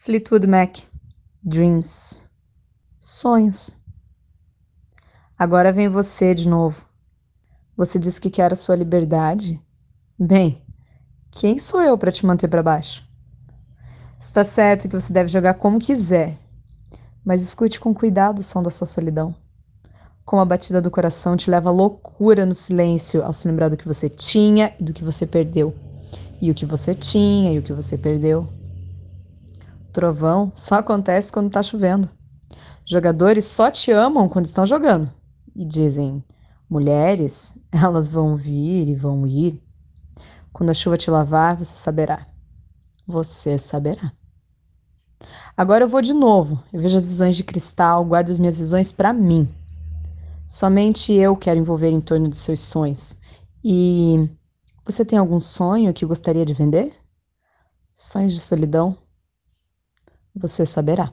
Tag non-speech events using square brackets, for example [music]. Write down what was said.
Fleetwood Mac, Dreams, sonhos. Agora vem você de novo. Você disse que quer a sua liberdade? Bem, quem sou eu para te manter para baixo? Está certo que você deve jogar como quiser, mas escute com cuidado o som da sua solidão. Como a batida do coração te leva à loucura no silêncio ao se lembrar do que você tinha e do que você perdeu. E o que você tinha e o que você perdeu. Trovão só acontece quando está chovendo. Jogadores só te amam quando estão jogando. E dizem: mulheres, [laughs] elas vão vir e vão ir. Quando a chuva te lavar, você saberá. Você saberá. Agora eu vou de novo. Eu vejo as visões de cristal, guardo as minhas visões para mim. Somente eu quero envolver em torno dos seus sonhos. E você tem algum sonho que gostaria de vender? Sonhos de solidão? Você saberá.